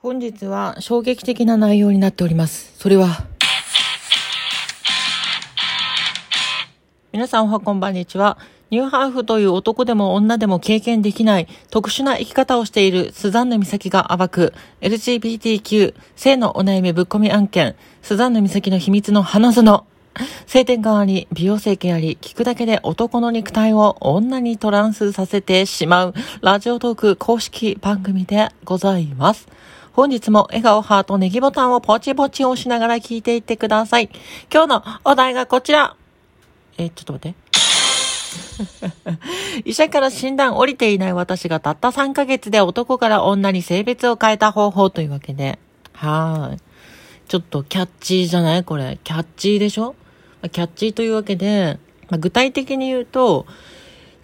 本日は衝撃的な内容になっております。それは、皆さんおはこんばんにちは。ニューハーフという男でも女でも経験できない特殊な生き方をしているスザンヌ美咲が暴く LGBTQ 性のお悩みぶっ込み案件スザンヌ美咲の秘密の花園性転換あり、美容整形あり、聞くだけで男の肉体を女にトランスさせてしまうラジオトーク公式番組でございます。本日も笑顔、ハート、ネギボタンをポチポチ押しながら聞いていってください。今日のお題がこちら。え、ちょっと待って。医者から診断降りていない私がたった3ヶ月で男から女に性別を変えた方法というわけで。はーい。ちょっとキャッチーじゃない？これ。キャッチーでしょ？キャッチーというわけで、まあ、具体的に言うと、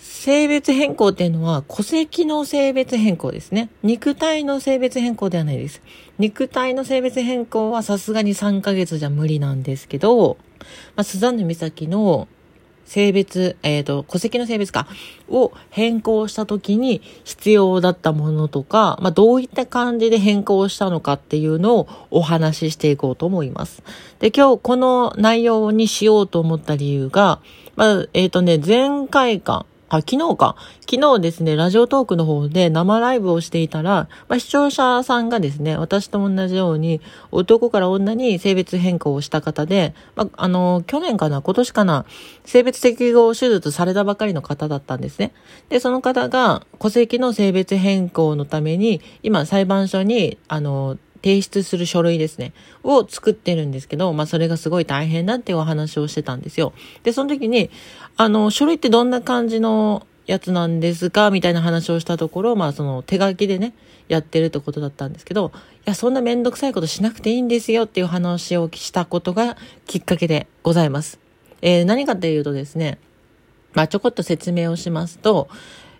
性別変更っていうのは戸籍の性別変更ですね。肉体の性別変更ではないです。肉体の性別変更はさすがに3ヶ月じゃ無理なんですけど、まあ、スザンヌ美咲の性別、えっ、ー、と、戸籍の性別か、を変更した時に必要だったものとか、まあ、どういった感じで変更したのかっていうのをお話ししていこうと思います。で、今日この内容にしようと思った理由が、まあ、えっ、ー、とね、前回か、あ、昨日か。昨日ですね、ラジオトークの方で生ライブをしていたら、まあ、視聴者さんがですね、私と同じように、男から女に性別変更をした方で、まあ、あの、去年かな、今年かな、性別適合手術されたばかりの方だったんですね。で、その方が、戸籍の性別変更のために、今裁判所に、あの、提出する書類ですね、を作ってるんですけど、まあそれがすごい大変だっていうお話をしてたんですよ。で、その時に、あの、書類ってどんな感じのやつなんですか？みたいな話をしたところ、まあその手書きでね、やってるってことだったんですけど、いや、そんなめんどくさいことしなくていいんですよっていう話をしたことがきっかけでございます。えー、何かっていうとですね、まあちょこっと説明をしますと、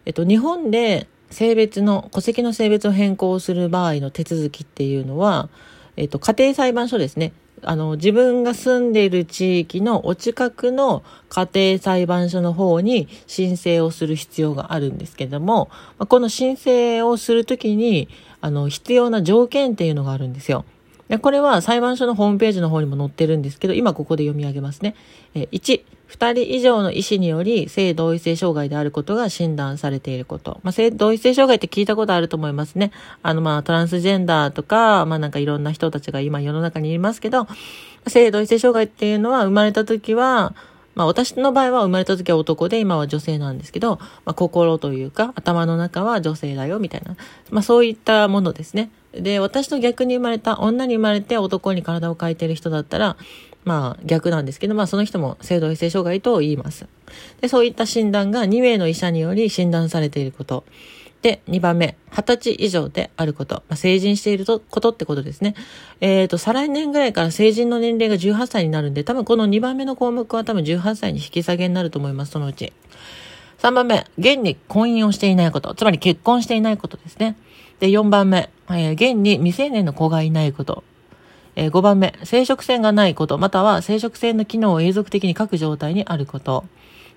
えっと、日本で性別の、戸籍の性別を変更する場合の手続きっていうのは、えっと、家庭裁判所ですね。あの、自分が住んでいる地域のお近くの家庭裁判所の方に申請をする必要があるんですけども、この申請をするときに、あの、必要な条件っていうのがあるんですよ。これは裁判所のホームページの方にも載ってるんですけど、今ここで読み上げますね。1、二人以上の医師により性同一性障害であることが診断されていること。まあ、性同一性障害って聞いたことあると思いますね。あの、まあ、トランスジェンダーとか、まあ、なんかいろんな人たちが今世の中にいますけど、性同一性障害っていうのは生まれた時は、まあ私の場合は生まれた時は男で今は女性なんですけど、まあ心というか頭の中は女性だよみたいな、まあそういったものですね。で、私と逆に生まれた、女に生まれて男に体を変えてる人だったら、まあ逆なんですけど、まあその人も性同一性障害と言います。で、そういった診断が2名の医者により診断されていること。で、2番目、20歳以上であること。まあ、成人していることってことですね。えっ、ー、と、再来年ぐらいから成人の年齢が18歳になるんで、多分この2番目の項目は多分18歳に引き下げになると思います、そのうち。3番目、現に婚姻をしていないこと。つまり結婚していないことですね。で、4番目、えー、現に未成年の子がいないこと。えー、5番目、生殖腺がないこと、または生殖腺の機能を永続的に各状態にあること。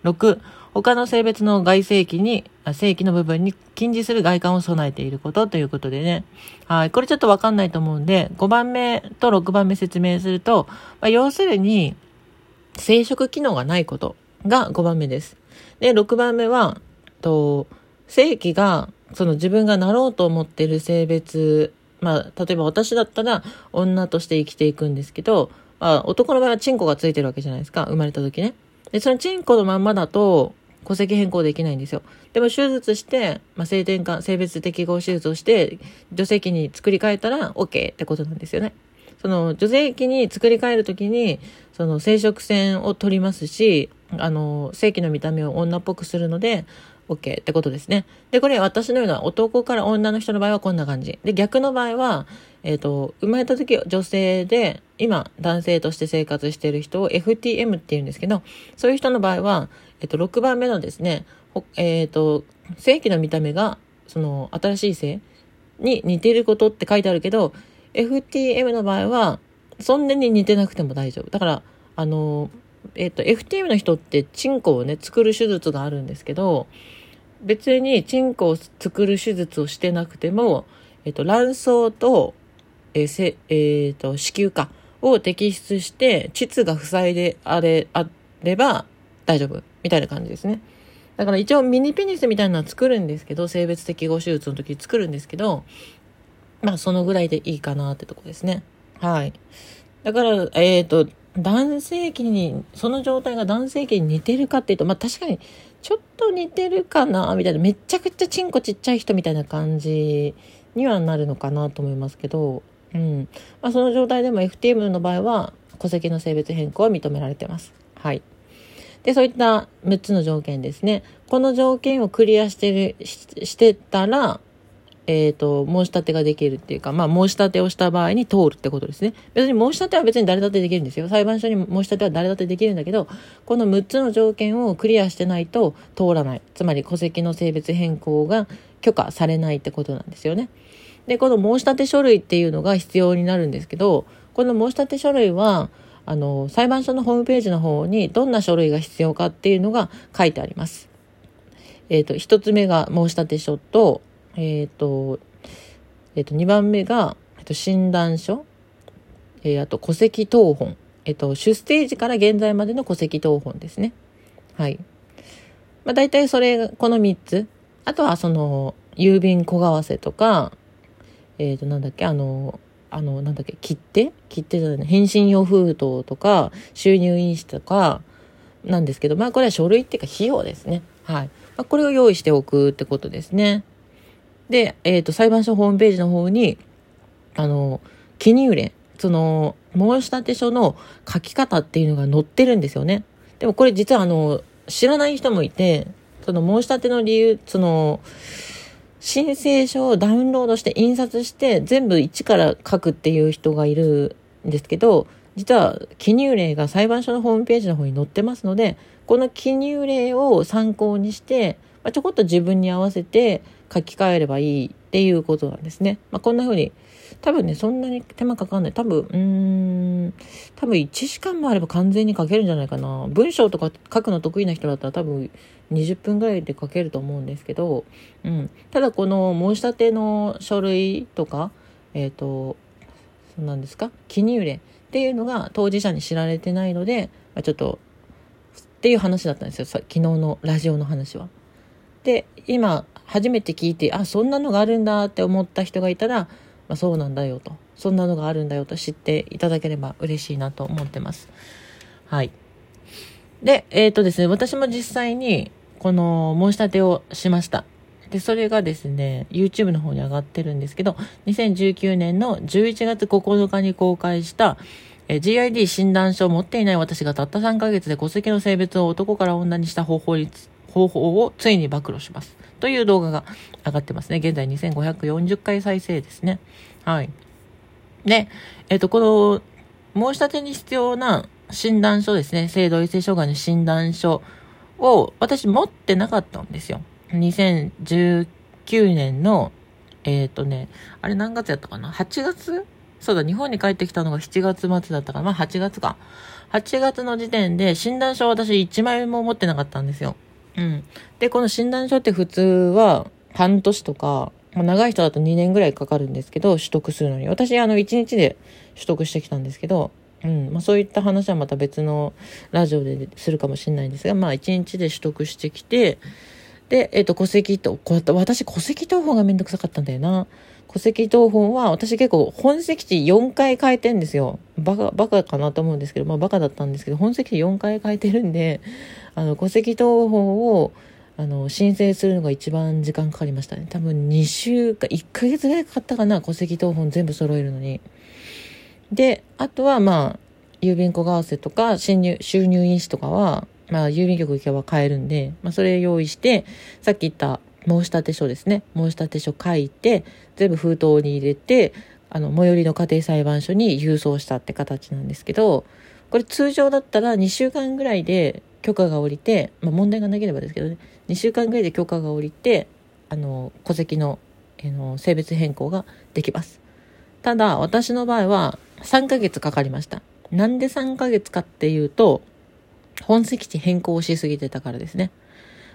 6、他の性別の外性器に、性器の部分に禁じする外観を備えていることということでね。はい。これちょっとわかんないと思うんで、5番目と6番目説明すると、まあ、要するに、生殖機能がないことが5番目です。で、6番目は、と、性器が、その自分がなろうと思ってる性別、まあ、例えば私だったら女として生きていくんですけど、まあ、男の場合はチンコがついてるわけじゃないですか。生まれた時ね。で、そのチンコのまんまだと、戸籍変更できないんですよ。でも手術して、まあ、性転換、性別適合手術をして、女性器に作り変えたら OK ってことなんですよね。その女性器に作り変えるときに、その生殖腺を取りますし、あの、性器の見た目を女っぽくするので、OK ってことですね。で、これ私のような男から女の人の場合はこんな感じ。で、逆の場合は、えっ、ー、と、生まれた時女性で、今男性として生活している人を FTM って言うんですけど、そういう人の場合は、えっ、ー、と、6番目のですね、えっ、ー、と、正規の見た目が、その、新しい性に似ていることって書いてあるけど、FTM の場合は、そんなに似てなくても大丈夫。だから、あの、えっ、と、FTM の人ってチンコをね、作る手術があるんですけど、別にチンコを作る手術をしてなくても、えっと、卵巣とえーせえーと子宮かを摘出して膣が塞いであれあれば大丈夫みたいな感じですね。だから一応ミニペニスみたいなのは作るんですけど、性別適合手術の時作るんですけど、まあそのぐらいでいいかなってとこですね。はい。だから、えっ、ー、と、男性器に、その状態が男性器に似てるかっていうと、まあ確かにちょっと似てるかな、みたいな、めちゃくちゃチンコちっちゃい人みたいな感じにはなるのかなと思いますけど、うん。まあその状態でも FTM の場合は、戸籍の性別変更は認められてます。はい。で、そういった6つの条件ですね。この条件をクリアしてる、してたら、えっ、ー、と、申し立てができるっていうか、まあ、申し立てをした場合に通るってことですね。別に申し立ては別に誰だってできるんですよ。裁判所に申し立ては誰だってできるんだけど、この6つの条件をクリアしてないと通らない。つまり、戸籍の性別変更が許可されないってことなんですよね。で、この申し立て書類っていうのが必要になるんですけど、この申し立て書類は、あの、裁判所のホームページの方にどんな書類が必要かっていうのが書いてあります。えっ、ー、と、一つ目が申し立て書と、えっ、ー、と、えっ、ー、と、二番目が、えっと、診断書、えー、あと戸籍謄本、えっと、出生時から現在までの戸籍謄本ですね。はい。まあ、大体それ、この三つ。あとは、その、郵便小為替とか、えっ、と、なんだっけ、あの、あの、なんだっけ、切手？切手じゃない、返信用封筒とか、収入印紙とか、なんですけど、まあこれは書類っていうか費用ですね。はい。まあ、これを用意しておくってことですね。で、えっ、ー、と、裁判所ホームページの方に、あの、記入例、その、申し立て書の書き方っていうのが載ってるんですよね。でもこれ実はあの、知らない人もいて、その申し立ての理由、その、申請書をダウンロードして印刷して全部一から書くっていう人がいるんですけど、実は記入例が裁判所のホームページの方に載ってますので、この記入例を参考にして、まあ、ちょこっと自分に合わせて書き換えればいいっていうことなんですね。まあ、こんな風に、多分ね、そんなに手間かかんない。多分、うーん、多分1時間もあれば完全に書けるんじゃないかな。文章とか書くの得意な人だったら多分20分ぐらいで書けると思うんですけど、うん。ただこの申し立ての書類とか、えっ、ー、と、そうなんですか？記入例っていうのが当事者に知られてないので、まあ、ちょっと、っていう話だったんですよ。昨日のラジオの話は。で、今、初めて聞いて、あ、そんなのがあるんだって思った人がいたら、まあ、そうなんだよと。そんなのがあるんだよと知っていただければ嬉しいなと思ってます。はい。で、えっ、ー、とですね、私も実際に、この申し立てをしました。で、それがですね、YouTube の方に上がってるんですけど、2019年の11月9日に公開した、え GID 診断書を持っていない私がたった3ヶ月で戸籍の性別を男から女にした方法に、方法をついに暴露します。という動画が上がってますね。現在2540回再生ですね。はい。で、えっ、ー、と、この、申し立てに必要な診断書ですね。性同一性障害の診断書を私持ってなかったんですよ。2019年の、えっ、ー、とね、あれ何月やったかな ?8 月？そうだ、日本に帰ってきたのが7月末だったから、まあ8月か。8月の時点で診断書を私1枚も持ってなかったんですよ。うん。で、この診断書って普通は半年とか、ま、長い人だと2年ぐらいかかるんですけど、取得するのに。私、あの、1日で取得してきたんですけど、うん。まあ、そういった話はまた別のラジオでするかもしれないんですが、まあ、1日で取得してきて、で、えっ、ー、と、戸籍と、こうやって私、戸籍謄本がめんどくさかったんだよな。戸籍謄本は、私結構本籍地4回変えてんですよ。バカ、バカかなと思うんですけど、まあバカだったんですけど、本籍地4回変えてるんで、あの、戸籍謄本を、あの、申請するのが一番時間かかりましたね。多分2週か、1ヶ月ぐらいかかったかな、戸籍謄本全部揃えるのに。で、あとはまあ、郵便小為替とか、収入、収入印紙とかは、まあ、郵便局行けば買えるんで、まあ、それ用意して、さっき言った申立書ですね。申立書書いて、全部封筒に入れて、あの、最寄りの家庭裁判所に郵送したって形なんですけど、これ通常だったら2週間ぐらいで許可が下りて、まあ、問題がなければですけどね、2週間ぐらいで許可が下りて、あの、戸籍の、えの、性別変更ができます。ただ、私の場合は3ヶ月かかりました。なんで3ヶ月かっていうと、本籍地変更しすぎてたからですね。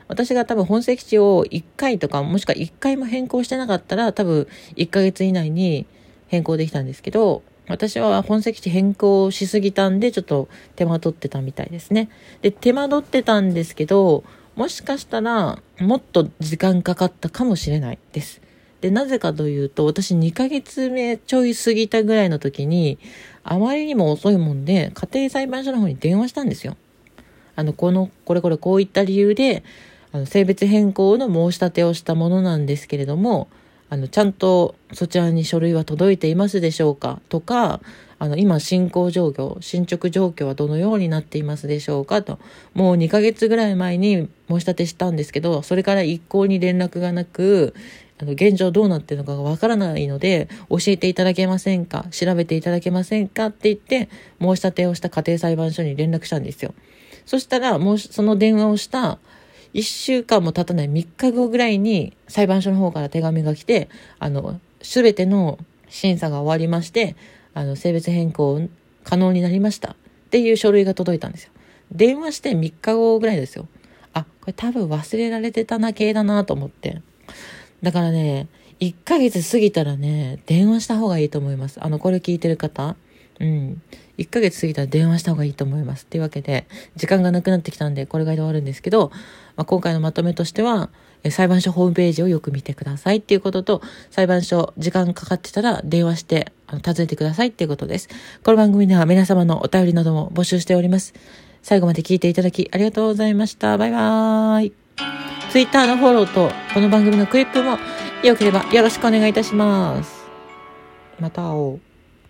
私が多分本籍地を1回とか、もしくは1回も変更してなかったら、多分1ヶ月以内に変更できたんですけど、私は本籍地変更しすぎたんで、ちょっと手間取ってたみたいですね。で、手間取ってたんですけど、もしかしたら、もっと時間かかったかもしれないです。で、なぜかというと、私2ヶ月目ちょい過ぎたぐらいの時に、あまりにも遅いもんで、家庭裁判所の方に電話したんですよ。あの、この、これこれこういった理由で、あの、性別変更の申し立てをしたものなんですけれども、あの、ちゃんとそちらに書類は届いていますでしょうか？とか、あの、今進行状況、進捗状況はどのようになっていますでしょうか？と、もう2ヶ月ぐらい前に申し立てしたんですけど、それから一向に連絡がなく、あの、現状どうなってるのかがわからないので、教えていただけませんか？調べていただけませんか？って言って、申し立てをした家庭裁判所に連絡したんですよ。そしたら、もう、その電話をした1週間も経たない3日後ぐらいに裁判所の方から手紙が来て、あの、すべての審査が終わりまして、あの、性別変更可能になりましたっていう書類が届いたんですよ。電話して3日後ぐらいですよ。あ、これ多分忘れられてたな系だなと思って。だからね、1ヶ月過ぎたらね、電話した方がいいと思います。あの、これ聞いてる方。うん。1ヶ月過ぎたら電話した方がいいと思います。っていうわけで、時間がなくなってきたんで、これぐらいで終わるんですけど、まあ、今回のまとめとしては、裁判所ホームページをよく見てくださいっていうことと、裁判所時間かかってたら電話してあの訪ねてくださいっていうことです。この番組では皆様のお便りなども募集しております。最後まで聞いていただきありがとうございました。バイバーイ。Twitter のフォローとこの番組のクリップもよければよろしくお願いいたします。また会おう。